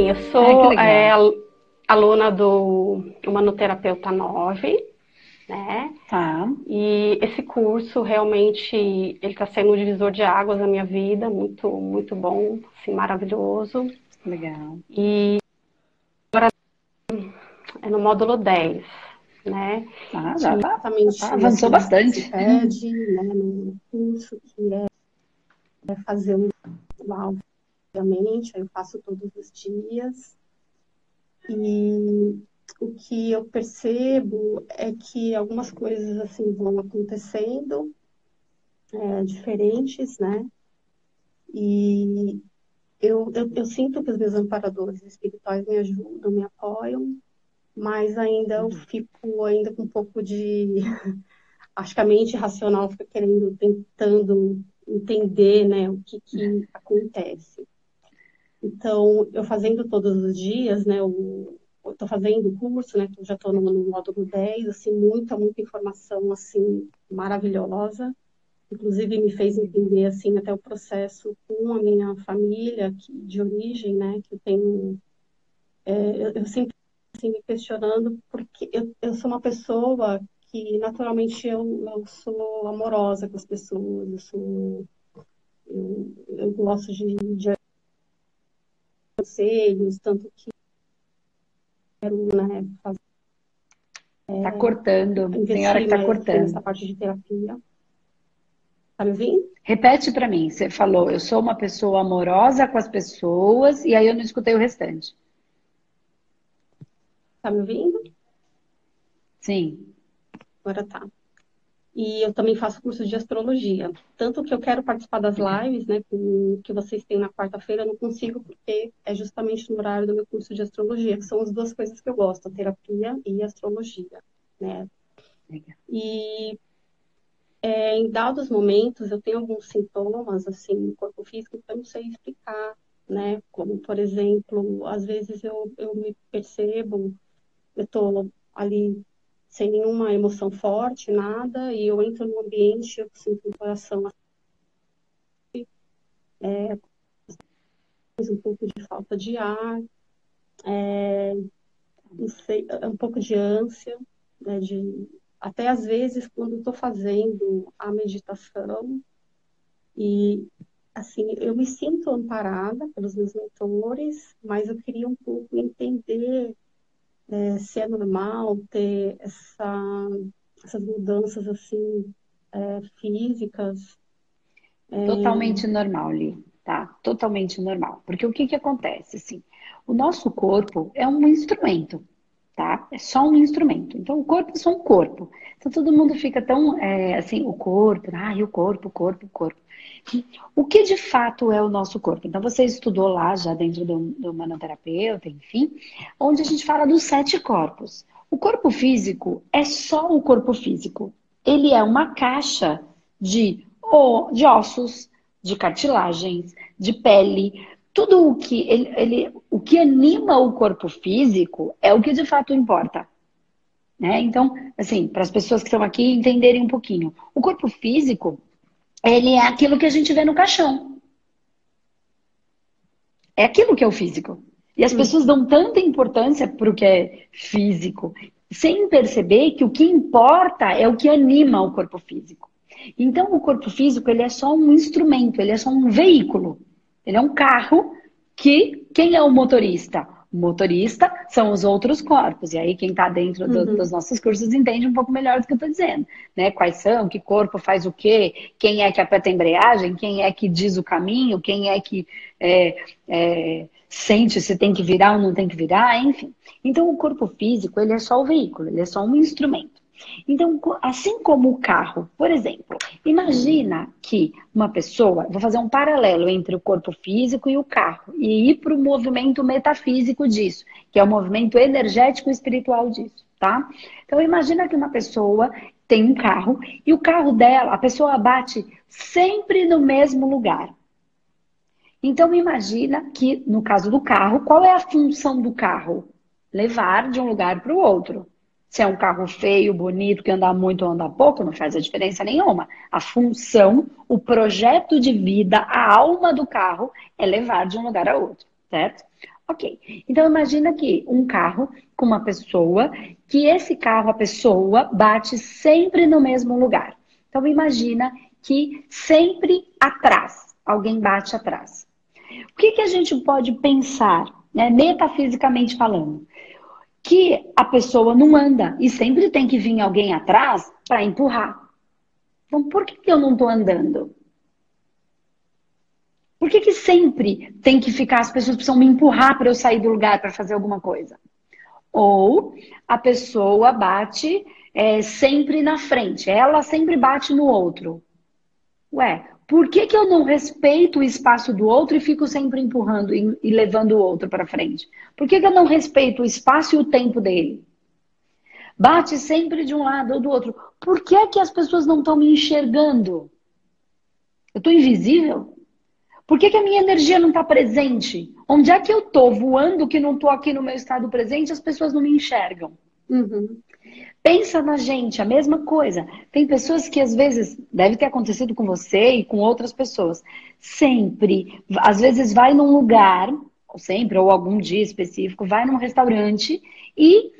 Sim, eu sou é, aluna do Humanoterapeuta 9, né? Tá. E esse curso realmente ele está sendo um divisor de águas na minha vida, muito muito bom, assim, maravilhoso. Legal. E agora é no módulo 10, né? Ah, já tá, tá avançou bastante. Pede, né, no curso que é, é fazer um obviamente, eu faço todos os dias. E o que eu percebo é que algumas coisas assim vão acontecendo é, diferentes, né? E eu, eu, eu, sinto que os meus amparadores espirituais me ajudam, me apoiam, mas ainda eu uhum. fico ainda com um pouco de acho que a mente racional fica querendo, tentando entender, né, o que, que acontece. Então, eu fazendo todos os dias, né, eu tô fazendo o curso, né? já estou no, no, módulo 10, assim, muita, muita informação, assim, maravilhosa. Inclusive, me fez entender, assim, até o processo com a minha família que, de origem, né? Que eu tenho... É, eu, eu, sempre, assim, me questionando, porque eu, eu sou uma pessoa que, naturalmente, eu, eu sou amorosa com as pessoas, eu sou... Eu, eu gosto de, de conselhos, tanto que quero né, fazer. É, tá cortando, senhora que tá cortando. Essa parte de terapia. Tá me ouvindo? Repete para mim. Você falou, eu sou uma pessoa amorosa com as pessoas, e aí eu não escutei o restante. Tá me ouvindo? Sim. Agora tá. E eu também faço curso de astrologia. Tanto que eu quero participar das lives, né, que vocês têm na quarta-feira, eu não consigo porque é justamente no horário do meu curso de astrologia, que são as duas coisas que eu gosto, terapia e astrologia, né? E é, em dados momentos eu tenho alguns sintomas, assim, no corpo físico que eu não sei explicar, né? Como, por exemplo, às vezes eu, eu me percebo, eu tô ali sem nenhuma emoção forte, nada, e eu entro no ambiente, eu sinto um coração assim, é, um pouco de falta de ar, é, sei, um pouco de ânsia, né, de, até às vezes quando estou fazendo a meditação, e assim, eu me sinto amparada pelos meus mentores, mas eu queria um pouco entender é, se é normal ter essa, essas mudanças assim é, físicas. É... Totalmente normal, Li, tá? Totalmente normal. Porque o que, que acontece? Assim, o nosso corpo é um instrumento, tá? É só um instrumento. Então, o corpo é só um corpo. Então, todo mundo fica tão, é, assim, o corpo, ah, e o corpo, o corpo, o corpo. O que de fato é o nosso corpo? Então, você estudou lá já dentro do, do manoterapeuta, enfim, onde a gente fala dos sete corpos. O corpo físico é só o corpo físico. Ele é uma caixa de, de ossos, de cartilagens, de pele. Tudo o que ele, ele, o que anima o corpo físico é o que de fato importa. Né? Então, assim, para as pessoas que estão aqui entenderem um pouquinho, o corpo físico ele é aquilo que a gente vê no caixão. É aquilo que é o físico. E as pessoas dão tanta importância para o que é físico, sem perceber que o que importa é o que anima o corpo físico. Então, o corpo físico ele é só um instrumento, ele é só um veículo. Ele é um carro que quem é o motorista? motorista são os outros corpos. E aí, quem está dentro do, uhum. dos nossos cursos entende um pouco melhor do que eu estou dizendo. Né? Quais são, que corpo faz o quê, quem é que aperta a embreagem, quem é que diz o caminho, quem é que é, é, sente se tem que virar ou não tem que virar, enfim. Então, o corpo físico, ele é só o veículo, ele é só um instrumento. Então, assim como o carro, por exemplo, imagina que uma pessoa, vou fazer um paralelo entre o corpo físico e o carro, e ir para o movimento metafísico disso, que é o movimento energético e espiritual disso, tá? Então, imagina que uma pessoa tem um carro e o carro dela, a pessoa bate sempre no mesmo lugar. Então, imagina que, no caso do carro, qual é a função do carro? Levar de um lugar para o outro. Se é um carro feio, bonito, que anda muito ou anda pouco, não faz a diferença nenhuma. A função, o projeto de vida, a alma do carro é levar de um lugar a outro, certo? Ok. Então imagina que um carro com uma pessoa, que esse carro, a pessoa, bate sempre no mesmo lugar. Então imagina que sempre atrás, alguém bate atrás. O que, que a gente pode pensar, né, metafisicamente falando? Que a pessoa não anda e sempre tem que vir alguém atrás para empurrar. Então por que, que eu não estou andando? Por que, que sempre tem que ficar, as pessoas precisam me empurrar para eu sair do lugar para fazer alguma coisa? Ou a pessoa bate é, sempre na frente, ela sempre bate no outro. Ué, por que, que eu não respeito o espaço do outro e fico sempre empurrando e, e levando o outro para frente? Por que, que eu não respeito o espaço e o tempo dele? Bate sempre de um lado ou do outro. Por que, que as pessoas não estão me enxergando? Eu estou invisível? Por que, que a minha energia não está presente? Onde é que eu estou voando que não estou aqui no meu estado presente as pessoas não me enxergam? Uhum. Pensa na gente, a mesma coisa. Tem pessoas que às vezes, deve ter acontecido com você e com outras pessoas, sempre, às vezes vai num lugar, ou sempre, ou algum dia específico, vai num restaurante e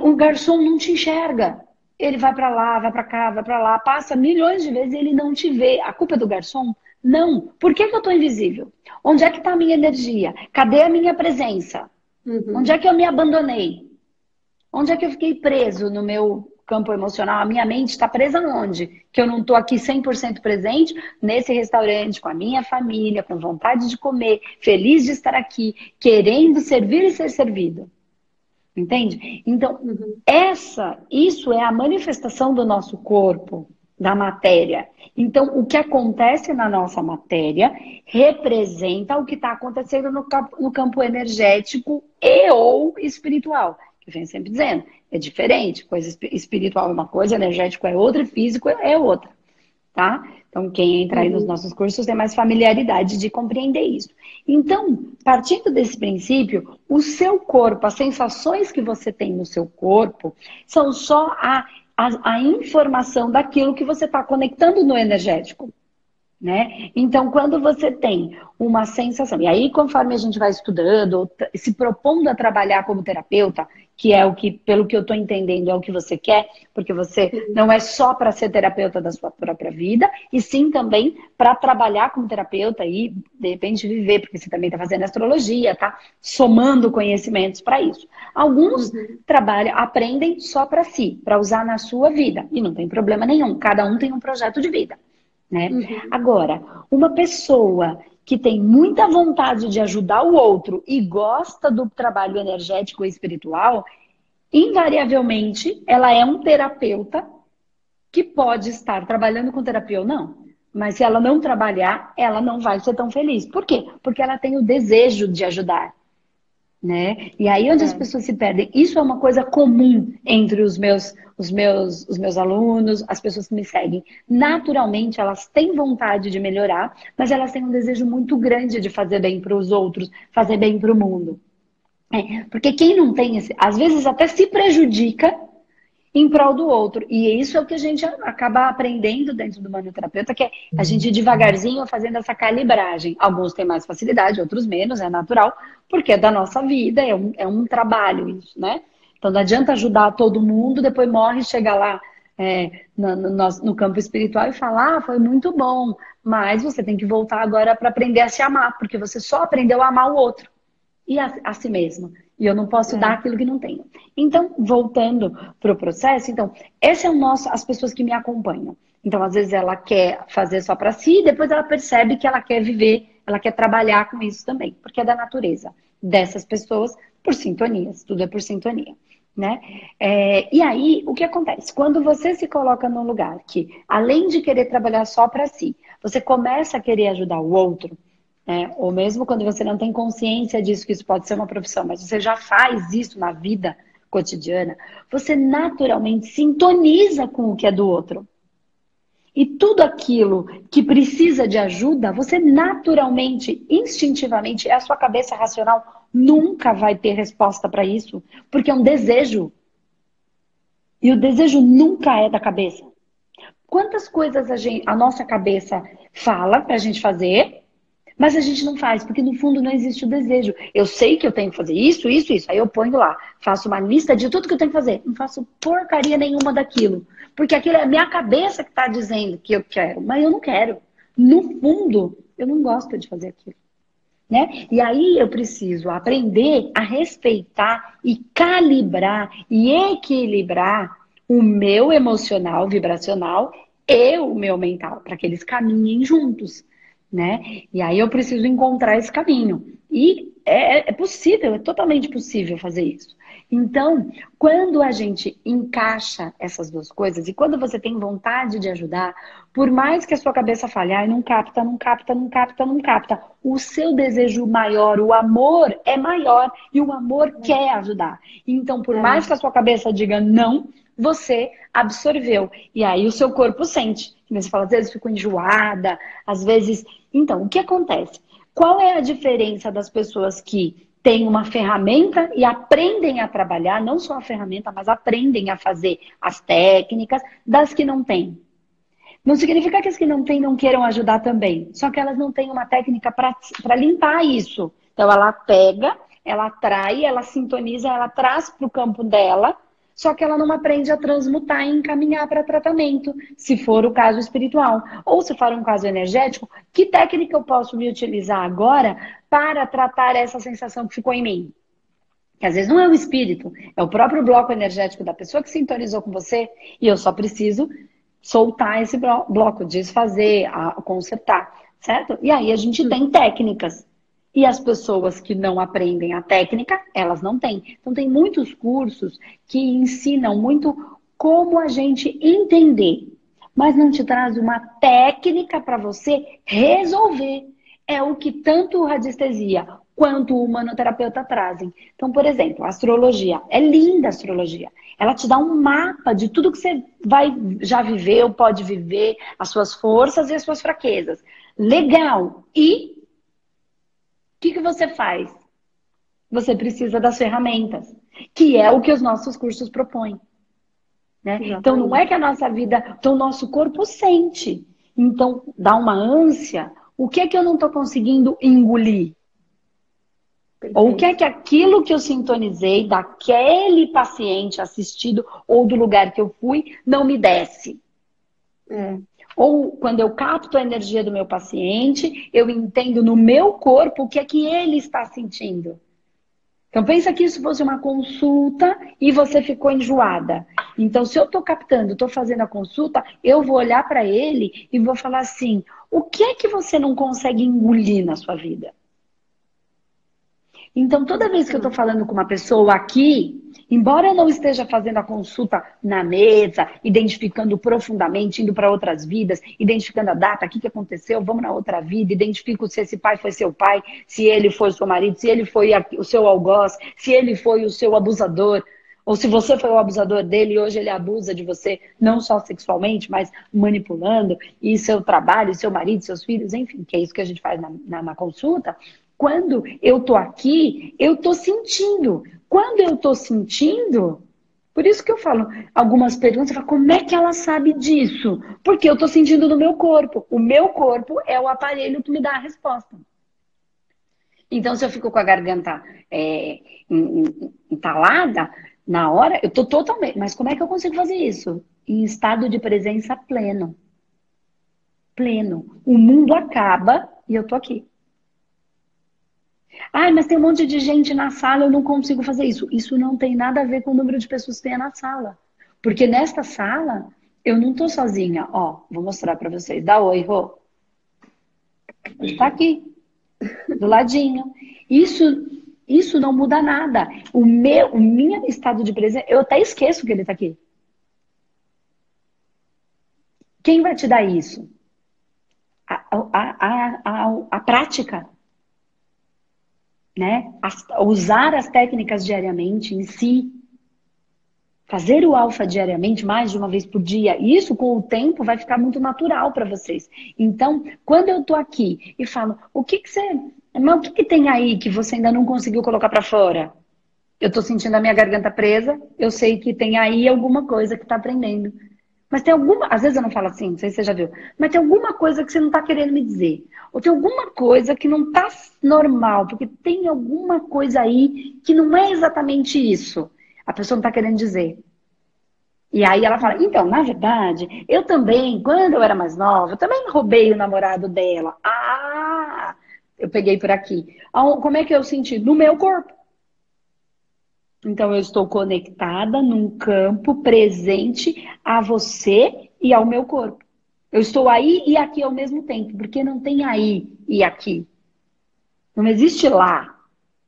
o garçom não te enxerga. Ele vai para lá, vai para cá, vai para lá, passa milhões de vezes e ele não te vê. A culpa é do garçom? Não. Por que, que eu estou invisível? Onde é que está a minha energia? Cadê a minha presença? Uhum. Onde é que eu me abandonei? Onde é que eu fiquei preso no meu campo emocional? A minha mente está presa onde? Que eu não estou aqui 100% presente nesse restaurante, com a minha família, com vontade de comer, feliz de estar aqui, querendo servir e ser servido. Entende? Então, uhum. essa, isso é a manifestação do nosso corpo da matéria. Então, o que acontece na nossa matéria representa o que está acontecendo no campo, no campo energético e ou espiritual. Que vem sempre dizendo, é diferente. Coisa espiritual é uma coisa, energético é outra, físico é outra. Tá? Então, quem entra aí nos uhum. nossos cursos tem mais familiaridade de compreender isso. Então, partindo desse princípio, o seu corpo, as sensações que você tem no seu corpo, são só a a, a informação daquilo que você está conectando no energético. Né? Então, quando você tem uma sensação, e aí conforme a gente vai estudando, se propondo a trabalhar como terapeuta, que é o que, pelo que eu estou entendendo, é o que você quer, porque você não é só para ser terapeuta da sua própria vida, e sim também para trabalhar como terapeuta e, de repente, viver, porque você também está fazendo astrologia, tá somando conhecimentos para isso. Alguns uhum. trabalham, aprendem só para si, para usar na sua vida, e não tem problema nenhum, cada um tem um projeto de vida. Né? Uhum. Agora, uma pessoa que tem muita vontade de ajudar o outro e gosta do trabalho energético e espiritual, invariavelmente ela é um terapeuta que pode estar trabalhando com terapia ou não. Mas se ela não trabalhar, ela não vai ser tão feliz. Por quê? Porque ela tem o desejo de ajudar né? E aí onde é. as pessoas se perdem. Isso é uma coisa comum entre os meus, os meus, os meus alunos, as pessoas que me seguem. Naturalmente, elas têm vontade de melhorar, mas elas têm um desejo muito grande de fazer bem para os outros, fazer bem para o mundo. É, porque quem não tem esse, às vezes até se prejudica em prol do outro. E isso é o que a gente acaba aprendendo dentro do manuterapeuta, que é a gente devagarzinho fazendo essa calibragem. Alguns têm mais facilidade, outros menos, é natural, porque é da nossa vida, é um, é um trabalho isso, né? Então não adianta ajudar todo mundo, depois morre, chega lá é, no, no, no, campo espiritual e falar, ah, foi muito bom, mas você tem que voltar agora para aprender a se amar, porque você só aprendeu a amar o outro e a, a si mesmo. E eu não posso é. dar aquilo que não tenho. Então, voltando para o processo, então, esse é o nosso, as pessoas que me acompanham. Então, às vezes ela quer fazer só para si, e depois ela percebe que ela quer viver, ela quer trabalhar com isso também, porque é da natureza dessas pessoas por sintonias, tudo é por sintonia. Né? É, e aí, o que acontece? Quando você se coloca num lugar que, além de querer trabalhar só para si, você começa a querer ajudar o outro, né? Ou mesmo quando você não tem consciência disso, que isso pode ser uma profissão, mas você já faz isso na vida cotidiana, você naturalmente sintoniza com o que é do outro. E tudo aquilo que precisa de ajuda, você naturalmente, instintivamente, é a sua cabeça racional nunca vai ter resposta para isso, porque é um desejo. E o desejo nunca é da cabeça. Quantas coisas a, gente, a nossa cabeça fala para a gente fazer, Mas a gente não faz, porque no fundo não existe o desejo. Eu sei que eu tenho que fazer isso, isso, isso. Aí eu ponho lá, faço uma lista de tudo que eu tenho que fazer. Não faço porcaria nenhuma daquilo. Porque aquilo é a minha cabeça que está dizendo que eu quero, mas eu não quero. No fundo, eu não gosto de fazer aquilo. Né? E aí eu preciso aprender a respeitar e calibrar e equilibrar o meu emocional, vibracional e o meu mental, para que eles caminhem juntos né? E aí eu preciso encontrar esse caminho. E é, é, possível, é totalmente possível fazer isso. Então, quando a gente encaixa essas duas coisas e quando você tem vontade de ajudar, por mais que a sua cabeça falhe, ah, não capta, não capta, não capta, não capta, o seu desejo maior, o amor é maior e o amor é. quer ajudar. Então, por é. mais que a sua cabeça diga não, você absorveu. E aí o seu corpo sente. Você fala, às vezes fico enjoada, às vezes. Então, o que acontece? Qual é a diferença das pessoas que têm uma ferramenta e aprendem a trabalhar, não só a ferramenta, mas aprendem a fazer as técnicas, das que não têm? Não significa que as que não têm não queiram ajudar também, só que elas não têm uma técnica para limpar isso. Então, ela pega, ela atrai, ela sintoniza, ela traz para o campo dela só que ela não aprende a transmutar e encaminhar para tratamento, se for o caso espiritual. Ou se for um caso energético, que técnica eu posso me utilizar agora para tratar essa sensação que ficou em mim? Que às vezes não é o espírito, é o próprio bloco energético da pessoa que sintonizou com você, e eu só preciso soltar esse bloco, desfazer, consertar, certo? E aí a gente tem técnicas. E as pessoas que não aprendem a técnica, elas não têm. Então, tem muitos cursos que ensinam muito como a gente entender, mas não te traz uma técnica para você resolver. É o que tanto radiestesia quanto o humanoterapeuta trazem. Então, por exemplo, a astrologia. É linda a astrologia. Ela te dá um mapa de tudo que você vai já viver ou pode viver, as suas forças e as suas fraquezas. Legal. E que, que você faz? Você precisa das ferramentas, que é o que os nossos cursos propõem. Né? Então, não é que a nossa vida, então o nosso corpo sente. Então, dá uma ânsia. O que é que eu não estou conseguindo engolir? Perfeito. Ou o que é que aquilo que eu sintonizei daquele paciente assistido ou do lugar que eu fui não me desce? É. Ou quando eu capto a energia do meu paciente, eu entendo no meu corpo o que é que ele está sentindo. Então pensa que isso fosse uma consulta e você ficou enjoada. Então se eu estou captando, estou fazendo a consulta, eu vou olhar para ele e vou falar assim: o que é que você não consegue engolir na sua vida? Então, toda vez que eu estou falando com uma pessoa aqui, embora eu não esteja fazendo a consulta na mesa, identificando profundamente, indo para outras vidas, identificando a data, o que, aconteceu, vamos na outra vida, identifico se esse pai foi seu pai, se ele foi seu marido, se ele foi o seu algoz, se ele foi o seu abusador, ou se você foi o abusador dele e hoje ele abusa de você, não só sexualmente, mas manipulando, e seu trabalho, seu marido, seus filhos, enfim, que é isso que a gente faz na, na, na consulta. Quando eu tô aqui, eu tô sentindo. Quando eu tô sentindo, por isso que eu falo algumas perguntas, falo, como é que ela sabe disso? Porque eu tô sentindo no meu corpo. O meu corpo é o aparelho que me dá a resposta. Então, se eu fico com a garganta é, entalada, na hora, eu tô totalmente. Mas como é que eu consigo fazer isso? Em estado de presença pleno. Pleno. O mundo acaba e eu tô aqui. Ai, mas tem um monte de gente na sala, eu não consigo fazer isso. Isso não tem nada a ver com o número de pessoas que tem na sala. Porque nesta sala, eu não tô sozinha. Ó, vou mostrar para vocês. Dá oi, Rô. Está aqui, do ladinho. Isso, isso não muda nada. O meu, o meu estado de presença, eu até esqueço que ele está aqui. Quem vai te dar isso? A, a, a, a, a prática né? As, usar as técnicas diariamente em si, fazer o alfa diariamente, mais de uma vez por dia, isso com o tempo vai ficar muito natural para vocês. Então, quando eu tô aqui e falo, o que que você, mas o que que tem aí que você ainda não conseguiu colocar para fora? Eu tô sentindo a minha garganta presa, eu sei que tem aí alguma coisa que tá aprendendo. Mas tem alguma. Às vezes eu não falo assim, não sei se você já viu. Mas tem alguma coisa que você não está querendo me dizer. Ou tem alguma coisa que não está normal. Porque tem alguma coisa aí que não é exatamente isso. A pessoa não está querendo dizer. E aí ela fala, então, na verdade, eu também, quando eu era mais nova, eu também roubei o namorado dela. Ah, eu peguei por aqui. Como é que eu senti? No meu corpo. Então, eu estou conectada num campo presente a você e ao meu corpo. Eu estou aí e aqui ao mesmo tempo, porque não tem aí e aqui. Não existe lá.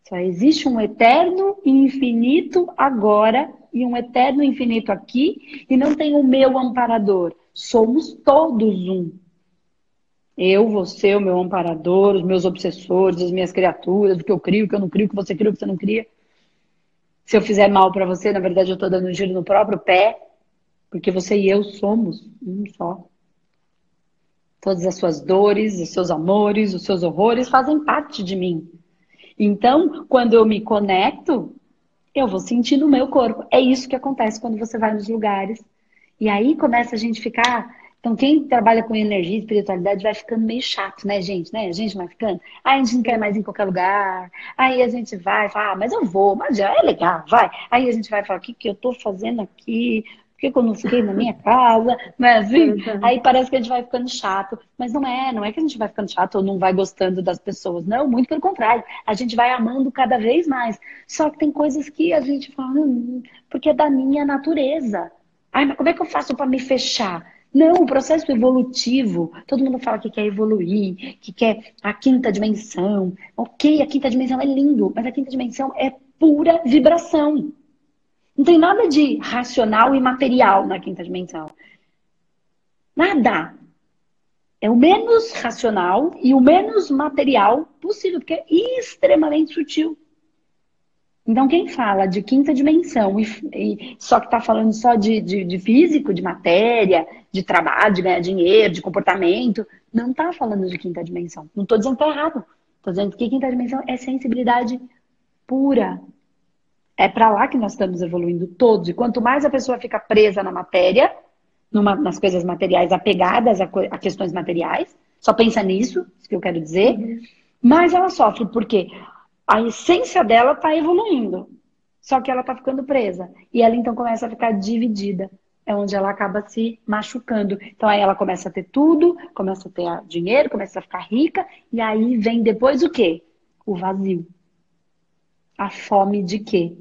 Só existe um eterno e infinito agora e um eterno infinito aqui, e não tem o meu amparador. Somos todos um. Eu, você, o meu amparador, os meus obsessores, as minhas criaturas, o que eu crio, o que eu não crio, o que você cria, o que você não cria. Se eu fizer mal para você, na verdade eu estou dando um giro no próprio pé, porque você e eu somos um só. Todas as suas dores, os seus amores, os seus horrores fazem parte de mim. Então, quando eu me conecto, eu vou sentir no meu corpo. É isso que acontece quando você vai nos lugares. E aí começa a gente ficar. Então, quem trabalha com energia e espiritualidade vai ficando meio chato, né, gente? Né? A gente vai ficando. Aí a gente não quer mais ir em qualquer lugar. Aí a gente vai fala, ah, mas eu vou, mas já é legal, vai. Aí a gente vai falar, o que, que eu tô fazendo aqui? Por que, eu não fiquei na minha casa? Não é assim? Uhum. Aí parece que a gente vai ficando chato. Mas não é, não é que a gente vai ficando chato ou não vai gostando das pessoas. Não, muito pelo contrário. A gente vai amando cada vez mais. Só que tem coisas que a gente fala, hum, porque é da minha natureza. Ai, mas como é que eu faço para me fechar? Não, o processo evolutivo, todo mundo fala que quer evoluir, que quer a quinta dimensão. Ok, a quinta dimensão é lindo, mas a quinta dimensão é pura vibração. Não tem nada de racional e material na quinta dimensão. Nada. É o menos racional e o menos material possível, porque é extremamente sutil. Então, quem fala de quinta dimensão e, e só que está falando só de, de, de, físico, de matéria, de trabalho, de ganhar dinheiro, de comportamento, não está falando de quinta dimensão. Não estou dizendo que está errado. Estou dizendo que quinta dimensão é sensibilidade pura, é para lá que nós estamos evoluindo todos. E quanto mais a pessoa fica presa na matéria, numa, nas coisas materiais, apegadas a, a, questões materiais, só pensa nisso, isso que eu quero dizer, uhum. mais ela sofre, porque a essência dela está evoluindo. Só que ela está ficando presa. E ela então começa a ficar dividida. É onde ela acaba se machucando. Então aí ela começa a ter tudo, começa a ter dinheiro, começa a ficar rica, e aí vem depois o quê? O vazio. A fome de quê?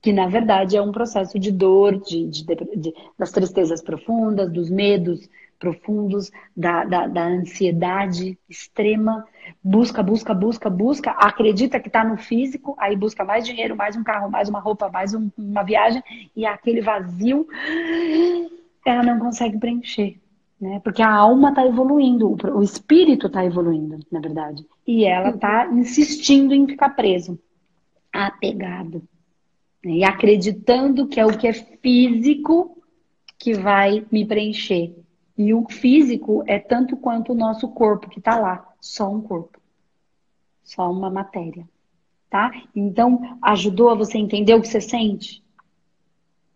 que na verdade é um processo de dor, de, de, de das tristezas profundas, dos medos profundos, da, da, da, ansiedade extrema, busca, busca, busca, busca, acredita que está no físico, aí busca mais dinheiro, mais um carro, mais uma roupa, mais um, uma viagem, e aquele vazio ela não consegue preencher. Né? Porque a alma está evoluindo, o espírito está evoluindo, na verdade. E ela está insistindo em ficar preso, apegado. E acreditando que é o que é físico que vai me preencher. E o físico é tanto quanto o nosso corpo que está lá, só um corpo, só uma matéria, tá? Então, ajudou a você entender o que você sente?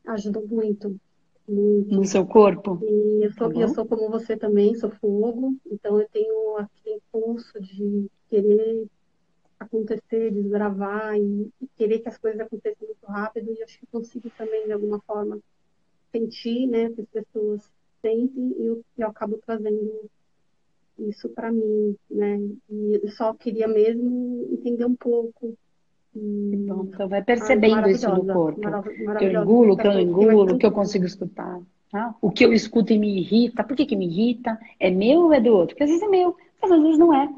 Ajudou muito, muito. No seu corpo? E eu sou, tá eu sou como você também, sou fogo, então eu tenho aquele impulso de querer acontecer, desbravar e, e, querer que as coisas aconteçam muito rápido. E acho que consigo também, de alguma forma, sentir né, as pessoas sentem e eu, eu acabo trazendo isso para mim, né? E eu só queria mesmo entender um pouco. Bom, então vai percebendo isso no corpo. Que eu engulo, que eu engulo, que eu consigo escutar. Tá? O que eu escuto e me irrita. Por que, que me irrita? É meu ou é do outro? Porque às vezes é meu, mas às vezes não é.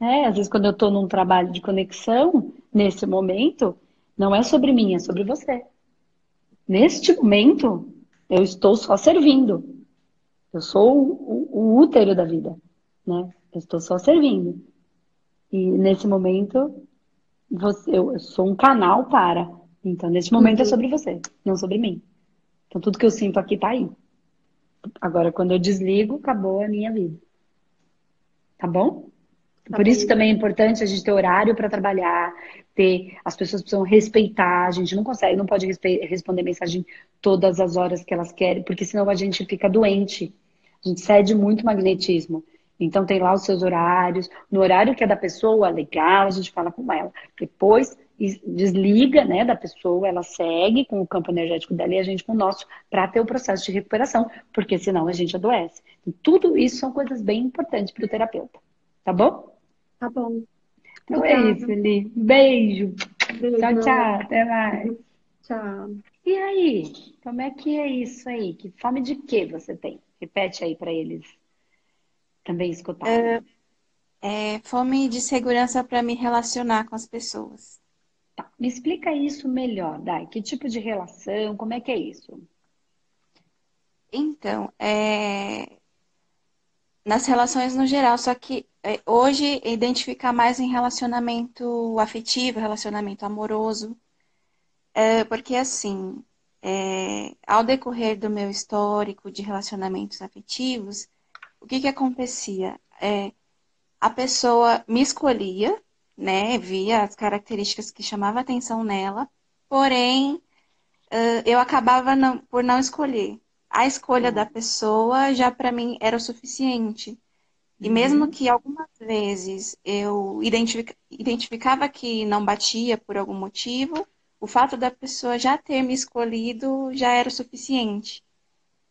É, às vezes, quando eu estou num trabalho de conexão, nesse momento, não é sobre mim, é sobre você. Neste momento, eu estou só servindo. Eu sou o, o, útero da vida, né? Eu estou só servindo. E nesse momento, você, eu, sou um canal para. Então, nesse momento é uhum. é sobre você, não sobre mim. Então, tudo que eu sinto aqui está aí. Agora, quando eu desligo, acabou a minha vida. Tá bom? Tá Por isso também é importante a gente ter horário para trabalhar, ter, as pessoas precisam respeitar, a gente não consegue, não pode responder mensagem todas as horas que elas querem, porque senão a gente fica doente. A gente cede muito magnetismo. Então tem lá os seus horários, no horário que é da pessoa, legal, a gente fala com ela. Depois desliga, né, da pessoa, ela segue com o campo energético dela e a gente com o nosso para ter o processo de recuperação, porque senão a gente adoece. Então, tudo isso são coisas bem importantes para o terapeuta. Tá bom? Tá bom. Então é isso, Eli. Beijo. Beijo. Tchau, tchau. Até mais. Tchau. E aí? Como é que é isso aí? Que fome de que você tem? Repete aí para eles também escutar. É, é fome de segurança para me relacionar com as pessoas. Tá. Me explica isso melhor, Dai. Que tipo de relação? Como é que é isso? Então, é... nas relações no geral, só que é, hoje identificar mais em relacionamento afetivo, relacionamento amoroso, é, porque assim, é, ao decorrer do meu histórico de relacionamentos afetivos, o que que acontecia? É, a pessoa me escolhia, né, via as características que chamava atenção nela, porém eu acabava não, por não escolher. A escolha da pessoa já para mim era o suficiente. E uhum. mesmo que algumas vezes eu identific, identificava que não batia por algum motivo, o fato da pessoa já ter me escolhido já era o suficiente.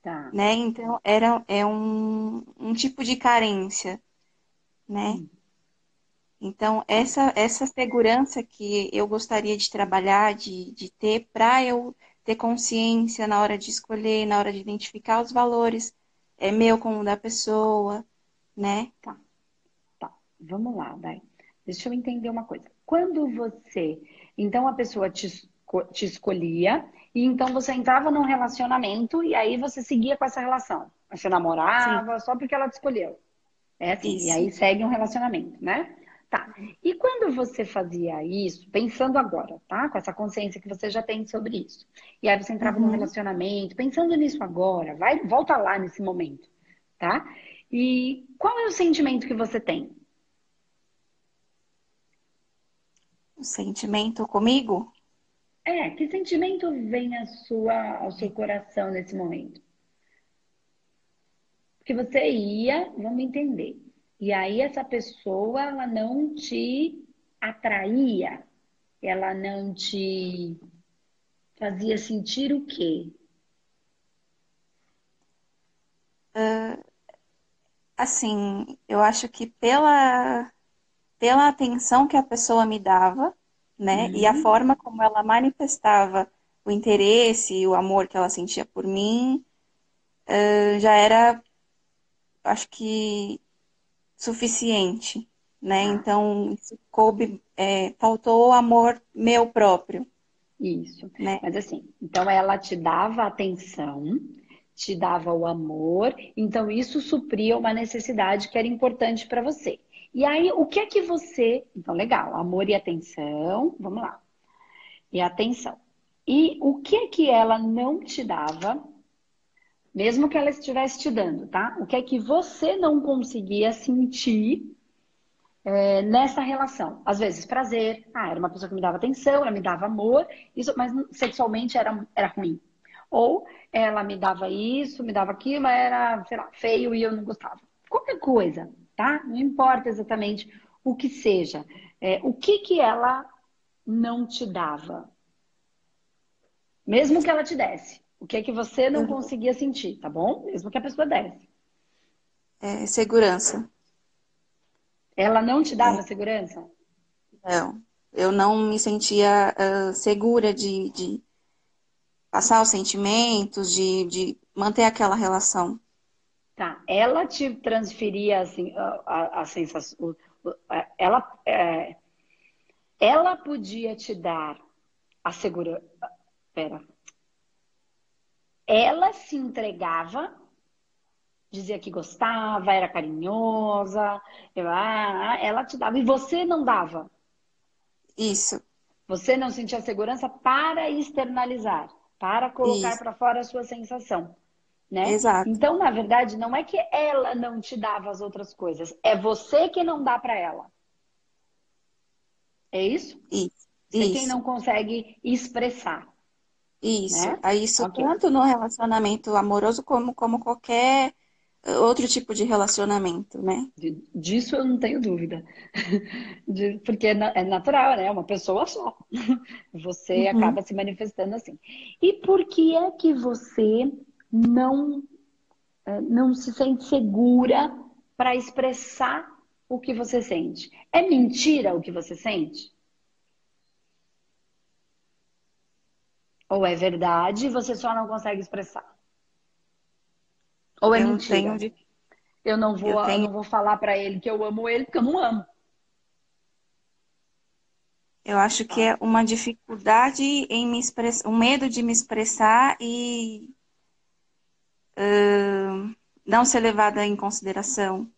Tá. Né? Então, era, é um, um tipo de carência, né? Hum. Então, essa, essa segurança que eu gostaria de trabalhar, de, de ter, para eu ter consciência na hora de escolher, na hora de identificar os valores, é meu como da pessoa, né? Tá. Tá. Vamos lá, vai. Deixa eu entender uma coisa. Quando você. Então, a pessoa te, te escolhia, e então você entrava num relacionamento, e aí você seguia com essa relação. Você namorava Sim. só porque ela te escolheu. É assim, Isso. e aí segue um relacionamento, né? Tá. E quando você fazia isso, pensando agora, tá? Com essa consciência que você já tem sobre isso. E aí você entrava uhum. num relacionamento, pensando nisso agora, vai, volta lá nesse momento, tá? E qual é o sentimento que você tem? O sentimento comigo? É, que sentimento vem à sua, ao seu coração nesse momento? Porque você ia, vamos entender, e aí essa pessoa, ela não te atraía, ela não te fazia sentir o quê? Uh, assim, eu acho que pela, pela atenção que a pessoa me dava, né, uhum. e a uhum. forma como ela manifestava o interesse, o amor que ela sentia por mim, uh, já era, acho que suficiente, né? Ah. Então, coube, é, faltou amor meu próprio. Isso. Né? Mas assim, então ela te dava atenção, te dava o amor, então isso supria uma necessidade que era importante para você. E aí, o que é que você. Então, legal, amor e atenção, vamos lá. E atenção. E o que é que ela não te dava mesmo que ela estivesse te dando, tá? O que é que você não conseguia sentir é, nessa relação? Às vezes, prazer. Ah, era uma pessoa que me dava atenção, ela me dava amor, isso, mas sexualmente era, era ruim. Ou ela me dava isso, me dava aquilo, mas era, sei lá, feio e eu não gostava. Qualquer coisa, tá? Não importa exatamente o que seja. É, o que que ela não te dava? Mesmo que ela te desse. O que é que você não uhum. conseguia sentir, tá bom? Mesmo que a pessoa desse. É, segurança. Ela não te dava é. segurança? Não. Eu não me sentia uh, segura de, de, passar os sentimentos, de, de manter aquela relação. Tá. Ela te transferia assim, a, a, a sensação. Ela, é, ela podia te dar a segurança. Pera, ela se entregava, dizia que gostava, era carinhosa, ela te dava, e você não dava. Isso. Você não sentia segurança para externalizar, para colocar para fora a sua sensação. Né? Exato. Então, na verdade, não é que ela não te dava as outras coisas, é você que não dá para ela. É isso? Isso. Você isso. quem não consegue expressar. Isso. Né? Aí isso Ok. tanto no relacionamento amoroso como, como qualquer outro tipo de relacionamento, né? Disso eu não tenho dúvida. Porque é é natural, né? É uma pessoa só. Você Uhum. acaba se manifestando assim. E por que é que você não, eh, não se sente segura para expressar o que você sente? É mentira o que você sente? Ou é verdade e você só não consegue expressar? Ou é eu mentira? tenho Eu não vou, Eu eu tenho- não vou falar pra ele que eu amo ele porque eu não amo. Eu acho que é uma dificuldade em me expressar, um medo de me expressar e não ser levada em consideração,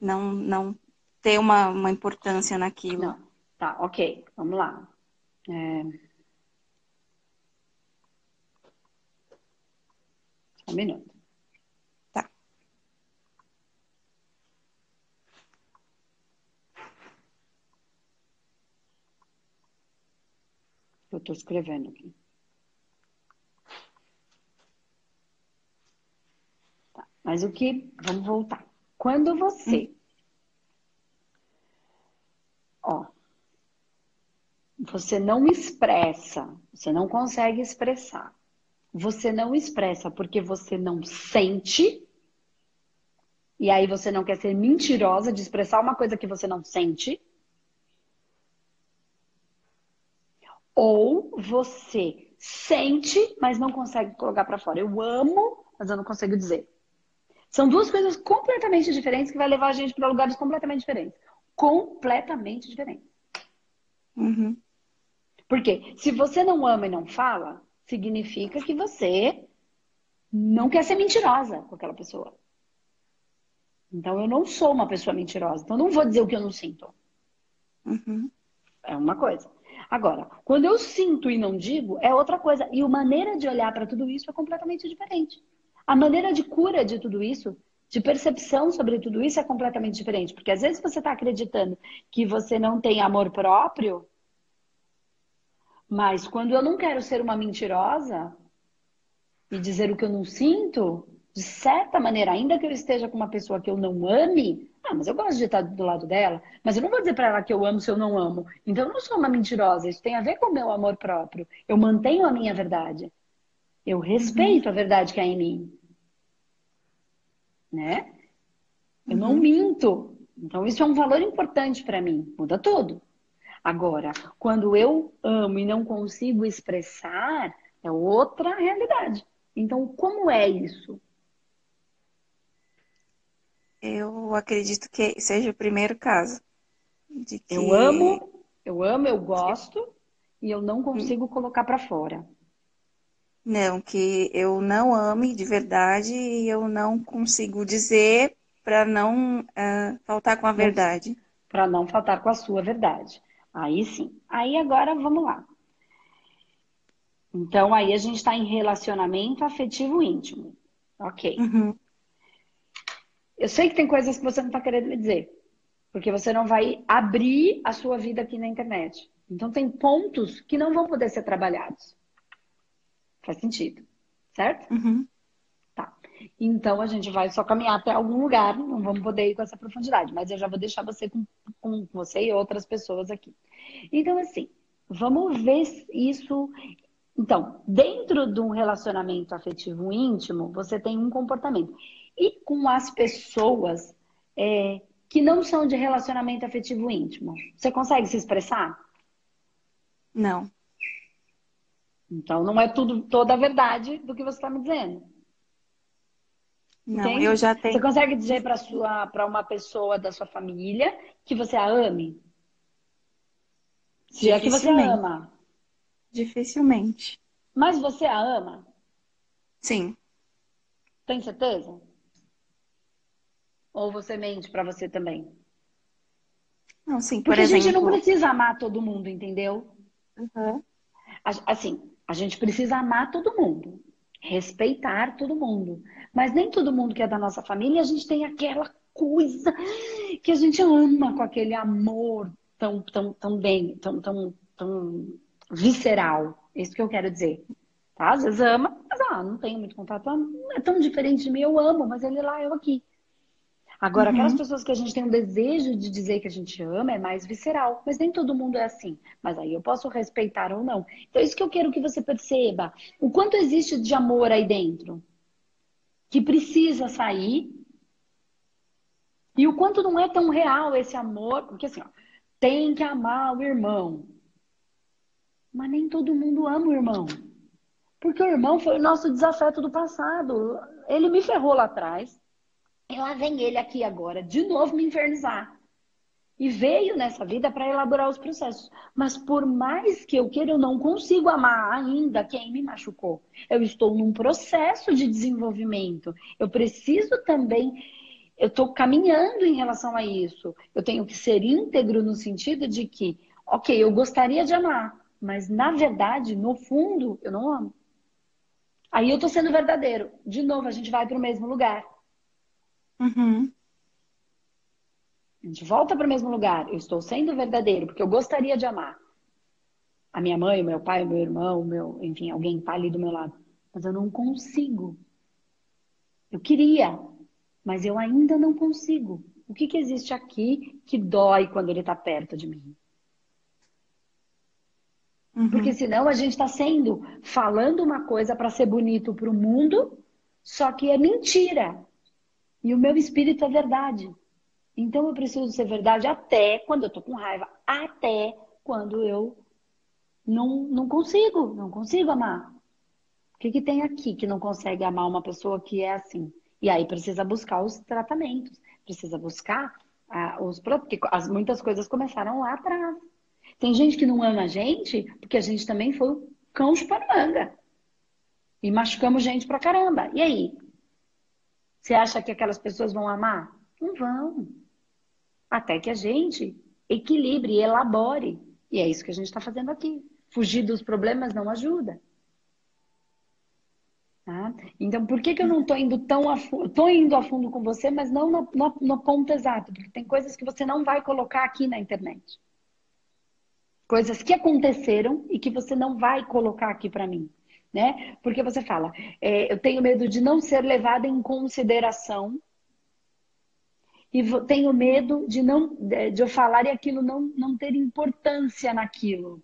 não, não ter uma, uma importância naquilo. Não. Tá, ok. Vamos lá. É... Um minuto. Tá. Eu tô escrevendo aqui. Mas o que. Vamos voltar. Quando você. Ó. Você não expressa, você não consegue expressar. Você não expressa porque você não sente. E aí você não quer ser mentirosa de expressar uma coisa que você não sente. Ou você sente, mas não consegue colocar pra fora. Eu amo, mas eu não consigo dizer. São duas coisas completamente diferentes que vai levar a gente para lugares completamente diferentes. Completamente diferentes. Uhum. Porque se você não ama e não fala, significa que você não quer ser mentirosa com aquela pessoa. Então eu não sou uma pessoa mentirosa. Então eu não vou dizer o que eu não sinto. Uhum. É uma coisa. Agora, quando eu sinto e não digo, é outra coisa. E a maneira de olhar para tudo isso é completamente diferente. A maneira de cura de tudo isso, de percepção sobre tudo isso é completamente diferente. Porque às vezes você está acreditando que você não tem amor próprio, mas quando eu não quero ser uma mentirosa e dizer o que eu não sinto, de certa maneira, ainda que eu esteja com uma pessoa que eu não ame, ah, mas eu gosto de estar do lado dela, mas eu não vou dizer para ela que eu amo se eu não amo. Então eu não sou uma mentirosa, isso tem a ver com o meu amor próprio. Eu mantenho a minha verdade. Eu respeito a verdade que há em mim. Né? Eu não minto. Então isso é um valor importante para mim. Muda tudo. Agora, quando eu amo e não consigo expressar, é outra realidade. Então, como é isso? Eu acredito que seja o primeiro caso. De que... Eu amo, eu amo, eu gosto e eu não consigo colocar para fora. Não, que eu não ame de verdade e eu não consigo dizer para não ah, faltar com a verdade. Para não faltar com a sua verdade. Aí sim. Aí agora vamos lá. Então aí a gente está em relacionamento afetivo íntimo. Ok. Uhum. Eu sei que tem coisas que você não está querendo me dizer. Porque você não vai abrir a sua vida aqui na internet. Então tem pontos que não vão poder ser trabalhados. Faz sentido. Certo? Uhum. Tá. Então a gente vai só caminhar até algum lugar, não vamos poder ir com essa profundidade, mas eu já vou deixar você com, com você e outras pessoas aqui. Então, assim, vamos ver isso. Então, dentro de um relacionamento afetivo íntimo, você tem um comportamento. E com as pessoas é, que não são de relacionamento afetivo íntimo, você consegue se expressar? Não. Então, não é tudo toda a verdade do que você está me dizendo. Não, Entende? eu já Você tenho. consegue dizer para sua para uma pessoa da sua família que você a ame? Se é que você a ama. Dificilmente. Mas você a ama? Sim. Tem certeza? Ou você mente para você também? Não, sim, por Porque a gente não exemplo. precisa amar todo mundo, entendeu? Uhum. Assim, a gente precisa amar todo mundo. respeitar todo mundo. Mas nem todo mundo que é da nossa família, a gente tem aquela coisa que a gente ama com aquele amor tão, tão, tão bem, tão, tão, tão visceral. É isso que eu quero dizer. Tá? Às vezes ama, mas ah, não tenho muito contato. É tão diferente de mim, eu amo, mas ele lá, eu aqui. Agora, uhum. aquelas pessoas que a gente tem um desejo de dizer que a gente ama é mais visceral, mas nem todo mundo é assim. Mas aí eu posso respeitar ou não. Então, é isso que eu quero que você perceba. O quanto existe de amor aí dentro, que precisa sair, e o quanto não é tão real esse amor, porque assim, ó, tem que amar o irmão. Mas nem todo mundo ama o irmão. Porque o irmão foi o nosso desafeto do passado. Ele me ferrou lá atrás. E lá vem ele aqui agora, de novo me infernizar. E veio nessa vida para elaborar os processos. Mas por mais que eu queira, eu não consigo amar ainda quem me machucou. Eu estou num processo de desenvolvimento. Eu preciso também. Eu estou caminhando em relação a isso. Eu tenho que ser íntegro no sentido de que, ok, eu gostaria de amar, mas na verdade, no fundo, eu não amo. Aí eu estou sendo verdadeiro. De novo, a gente vai para o mesmo lugar. Uhum. A gente volta para o mesmo lugar. Eu estou sendo verdadeiro, porque eu gostaria de amar a minha mãe, o meu pai, o meu irmão, o meu, enfim, alguém que está ali do meu lado. Mas eu não consigo. Eu queria, mas eu ainda não consigo. O que, que existe aqui que dói quando ele está perto de mim? Uhum. Porque senão a gente está sendo, falando uma coisa para ser bonito para o mundo, só que é mentira. E o meu espírito é verdade. Então eu preciso ser verdade até quando eu tô com raiva, até quando eu não, não consigo, não consigo amar. O que, que tem aqui que não consegue amar uma pessoa que é assim? E aí precisa buscar os tratamentos, precisa buscar ah, os porque as, muitas coisas começaram lá atrás. Tem gente que não ama a gente porque a gente também foi cão chuparanga. E machucamos gente pra caramba. E aí? Você acha que aquelas pessoas vão amar? Não vão. Até que a gente equilibre, elabore. E é isso que a gente está fazendo aqui. Fugir dos problemas não ajuda. Tá? Então, por que, que eu não estou indo tão a fundo? Estou indo a fundo com você, mas não no, no, no ponto exato, porque tem coisas que você não vai colocar aqui na internet. Coisas que aconteceram e que você não vai colocar aqui para mim né? Porque você fala, é, eu tenho medo de não ser levada em consideração e tenho medo de não de eu falar e aquilo não, não ter importância naquilo.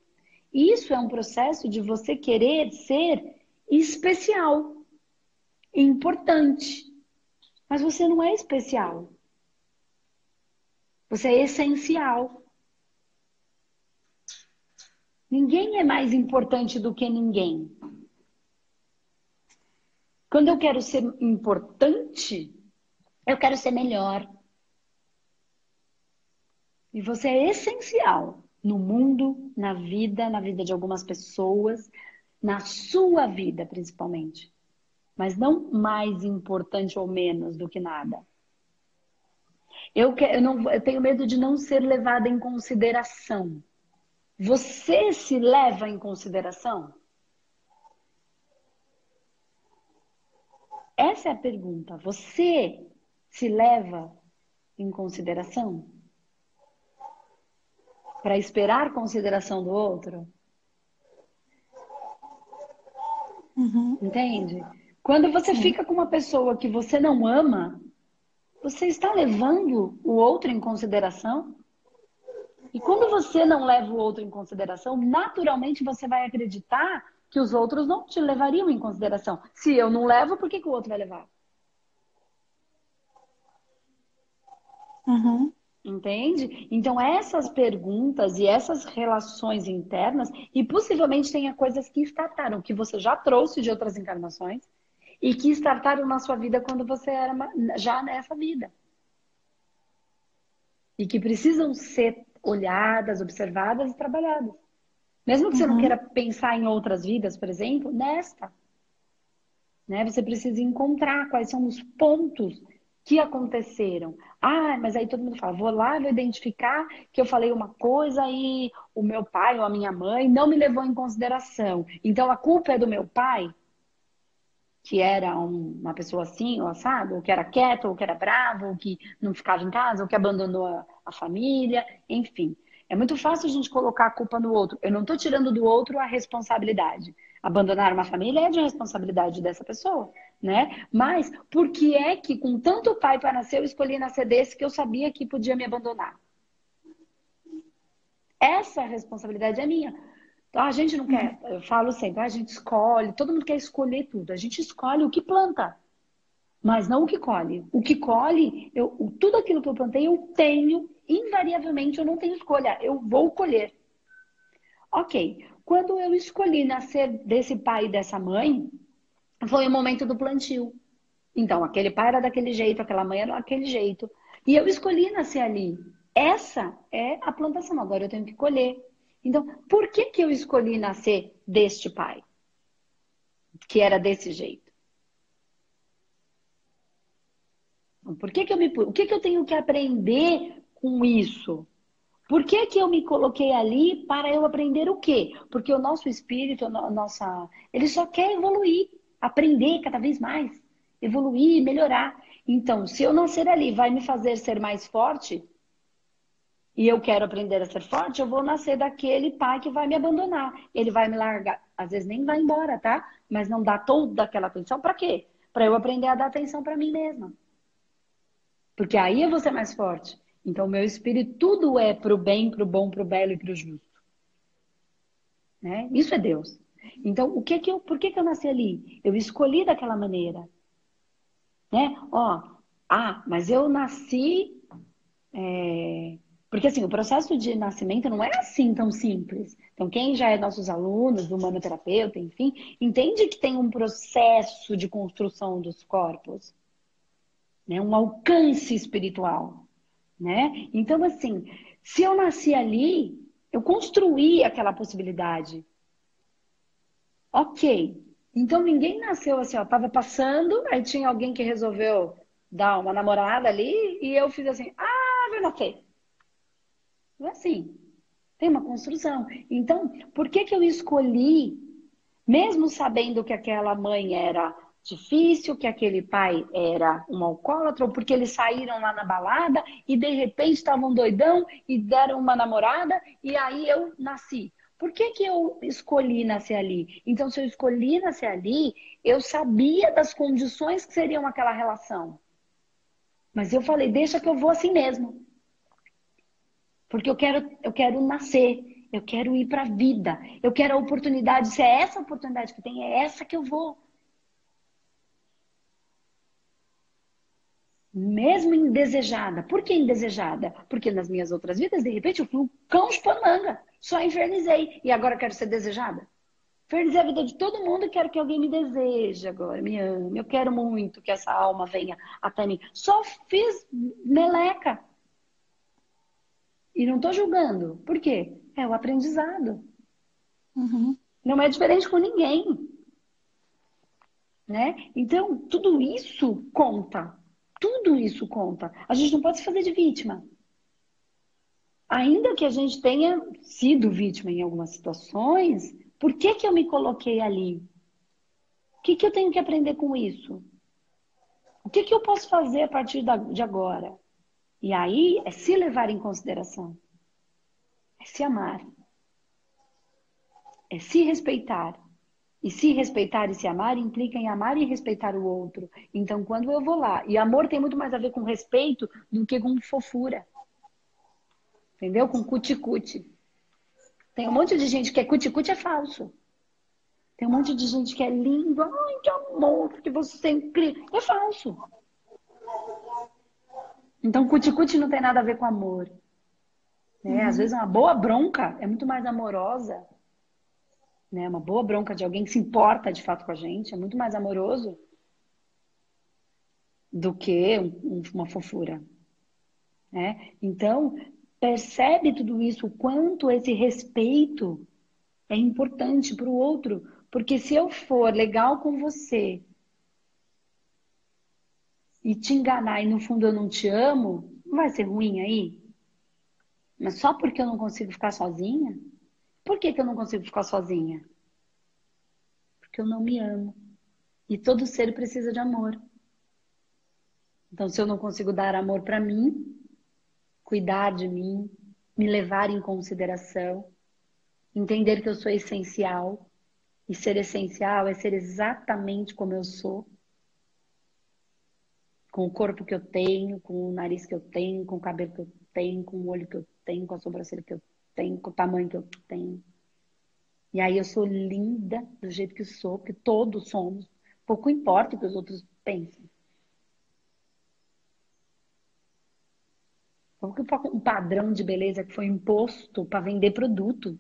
Isso é um processo de você querer ser especial, importante. Mas você não é especial. Você é essencial. Ninguém é mais importante do que ninguém. Quando eu quero ser importante, eu quero ser melhor. E você é essencial no mundo, na vida, na vida de algumas pessoas, na sua vida principalmente. Mas não mais importante ou menos do que nada. Eu, que, eu, não, eu tenho medo de não ser levada em consideração. Você se leva em consideração? Essa é a pergunta. Você se leva em consideração? Para esperar consideração do outro? Uhum. Entende? Quando você Sim. fica com uma pessoa que você não ama, você está levando o outro em consideração? E quando você não leva o outro em consideração, naturalmente você vai acreditar que os outros não te levariam em consideração. Se eu não levo, por que, que o outro vai levar? Uhum. Entende? Então, essas perguntas e essas relações internas, e possivelmente tenha coisas que startaram, que você já trouxe de outras encarnações, e que startaram na sua vida quando você era já nessa vida. E que precisam ser olhadas, observadas e trabalhadas. Mesmo que você não uhum. queira pensar em outras vidas, por exemplo, nesta. Né? Você precisa encontrar quais são os pontos que aconteceram. Ah, mas aí todo mundo fala, vou lá, vou identificar que eu falei uma coisa e o meu pai ou a minha mãe não me levou em consideração. Então a culpa é do meu pai? que era um, uma pessoa assim, ou assado, ou que era quieto, ou que era bravo, ou que não ficava em casa, ou que abandonou a, a família, enfim. É muito fácil a gente colocar a culpa no outro. Eu não estou tirando do outro a responsabilidade. Abandonar uma família é de responsabilidade dessa pessoa, né? Mas por que é que, com tanto pai para nascer, eu escolhi nascer desse que eu sabia que podia me abandonar? Essa responsabilidade é minha. Então, a gente não quer, eu falo sempre, a gente escolhe, todo mundo quer escolher tudo. A gente escolhe o que planta, mas não o que colhe. O que colhe, eu, tudo aquilo que eu plantei, eu tenho, invariavelmente, eu não tenho escolha, eu vou colher. Ok, quando eu escolhi nascer desse pai e dessa mãe, foi o momento do plantio. Então, aquele pai era daquele jeito, aquela mãe era daquele jeito. E eu escolhi nascer ali. Essa é a plantação. Agora eu tenho que colher. Então, por que, que eu escolhi nascer deste pai? Que era desse jeito. Por que, que eu me. O que, que eu tenho que aprender com isso? Por que, que eu me coloquei ali para eu aprender o quê? Porque o nosso espírito, a nossa, ele só quer evoluir, aprender cada vez mais, evoluir, melhorar. Então, se eu nascer ali vai me fazer ser mais forte, e eu quero aprender a ser forte, eu vou nascer daquele pai que vai me abandonar. Ele vai me largar. Às vezes nem vai embora, tá? Mas não dá toda aquela atenção. Para quê? Para eu aprender a dar atenção para mim mesma. Porque aí eu vou ser mais forte. Então, meu espírito, tudo é pro bem, pro bom, pro belo e pro justo. Né? Isso é Deus. Então, o que que eu, por que, que eu nasci ali? Eu escolhi daquela maneira. Né? Ó, ah, mas eu nasci é, porque assim, o processo de nascimento não é assim tão simples. Então, quem já é nossos alunos, humanoterapeuta, enfim, entende que tem um processo de construção dos corpos, né? um alcance espiritual. Né? Então, assim, se eu nasci ali, eu construí aquela possibilidade. Ok. Então ninguém nasceu assim, ó, tava passando, aí tinha alguém que resolveu dar uma namorada ali, e eu fiz assim, ah, vai nascer. É assim. Tem uma construção. Então, por que, que eu escolhi, mesmo sabendo que aquela mãe era difícil, que aquele pai era um alcoólatra, ou porque eles saíram lá na balada e de repente estavam doidão e deram uma namorada e aí eu nasci. Por que, que eu escolhi nascer ali? Então, se eu escolhi nascer ali, eu sabia das condições que seriam aquela relação. Mas eu falei, deixa que eu vou assim mesmo. Porque eu quero, eu quero nascer, eu quero ir para a vida, eu quero a oportunidade. Se é essa oportunidade que tem, é essa que eu vou. Mesmo indesejada. Por que indesejada? Porque nas minhas outras vidas, de repente, eu fui um cão manga, só infernizei. E agora quero ser desejada. Infernizei a vida de todo mundo e quero que alguém me deseje agora, me ame. Eu quero muito que essa alma venha até mim. Só fiz meleca. E não estou julgando. Por quê? É o aprendizado. Uhum. Não é diferente com ninguém. Né? Então, tudo isso conta. Tudo isso conta. A gente não pode se fazer de vítima. Ainda que a gente tenha sido vítima em algumas situações, por que, que eu me coloquei ali? O que, que eu tenho que aprender com isso? O que, que eu posso fazer a partir de agora? E aí é se levar em consideração. É se amar. É se respeitar. E se respeitar e se amar implica em amar e respeitar o outro. Então, quando eu vou lá, e amor tem muito mais a ver com respeito do que com fofura. Entendeu? Com cuticute. Tem um monte de gente que é cuticute é falso. Tem um monte de gente que é lindo. Ai, que amor, que você é incrível. É falso. Então, cuticute não tem nada a ver com amor. Né? Uhum. Às vezes, uma boa bronca é muito mais amorosa. Né? Uma boa bronca de alguém que se importa de fato com a gente é muito mais amoroso do que um, uma fofura. Né? Então, percebe tudo isso, o quanto esse respeito é importante para o outro. Porque se eu for legal com você e te enganar e no fundo eu não te amo, não vai ser ruim aí? Mas só porque eu não consigo ficar sozinha? Por que, que eu não consigo ficar sozinha? Porque eu não me amo. E todo ser precisa de amor. Então, se eu não consigo dar amor para mim, cuidar de mim, me levar em consideração, entender que eu sou essencial, e ser essencial é ser exatamente como eu sou, com o corpo que eu tenho, com o nariz que eu tenho, com o cabelo que eu tenho, com o olho que eu tenho, com a sobrancelha que eu tenho, com o tamanho que eu tenho. E aí eu sou linda do jeito que sou, porque todos somos. Pouco importa o que os outros pensem. um padrão de beleza que foi imposto para vender produto.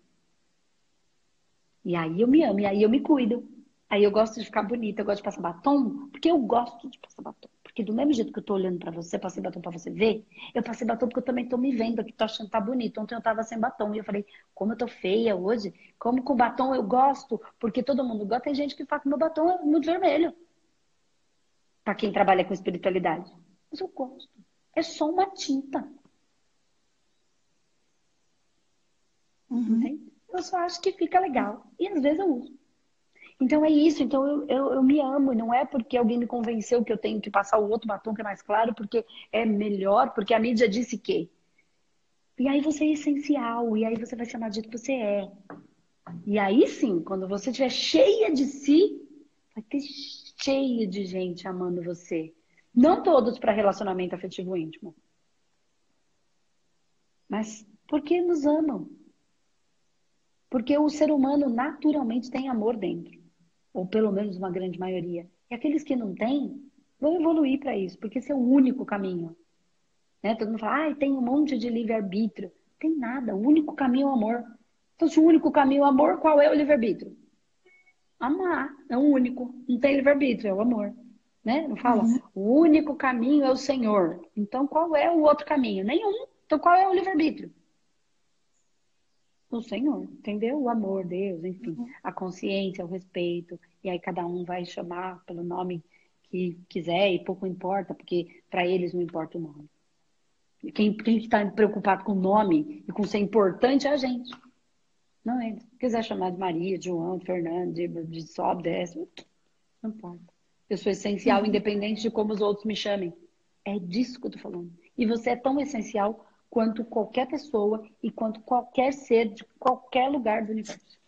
E aí eu me amo, e aí eu me cuido. Aí eu gosto de ficar bonita, eu gosto de passar batom, porque eu gosto de passar batom. Porque do mesmo jeito que eu tô olhando para você, passei batom para você ver, eu passei batom porque eu também tô me vendo aqui, tô achando que tá bonito. Ontem eu tava sem batom e eu falei, como eu tô feia hoje, como com batom eu gosto, porque todo mundo gosta, tem gente que fala que meu batom é muito vermelho. Para quem trabalha com espiritualidade. Mas eu gosto. É só uma tinta. Uhum. Eu só acho que fica legal. E às vezes eu uso. Então é isso. Então eu, eu, eu, me amo. Não é porque alguém me convenceu que eu tenho que passar o outro batom que é mais claro, porque é melhor, porque a mídia disse que. E aí você é essencial. E aí você vai chamar de que você é. E aí sim, quando você estiver cheia de si, vai ter cheia de gente amando você. Não todos para relacionamento afetivo íntimo. Mas porque nos amam. Porque o ser humano naturalmente tem amor dentro, ou pelo menos uma grande maioria. E aqueles que não têm vão evoluir para isso, porque esse é o único caminho. Né? Todo mundo fala, ah, tem um monte de livre-arbítrio. Tem nada, o único caminho é o amor. Então, se o único caminho é o amor, qual é o livre-arbítrio? Amar, é o único. Não tem livre-arbítrio, é o amor. Né? Não fala, uhum. o único caminho é o Senhor. Então, qual é o outro caminho? Nenhum. Então, qual é o livre-arbítrio? No Senhor, entendeu? O amor, Deus, enfim, uhum. a consciência, o respeito. E aí cada um vai chamar pelo nome que quiser e pouco importa, porque para eles não importa o nome. Quem está preocupado com o nome e com ser importante é a gente. Não é. Se quiser chamar de Maria, de João, de Fernando, de, de Sob, desce, não importa. Eu sou essencial, uhum. independente de como os outros me chamem. É disso que eu tô falando. E você é tão essencial quanto qualquer pessoa e quanto qualquer ser de qualquer lugar do universo.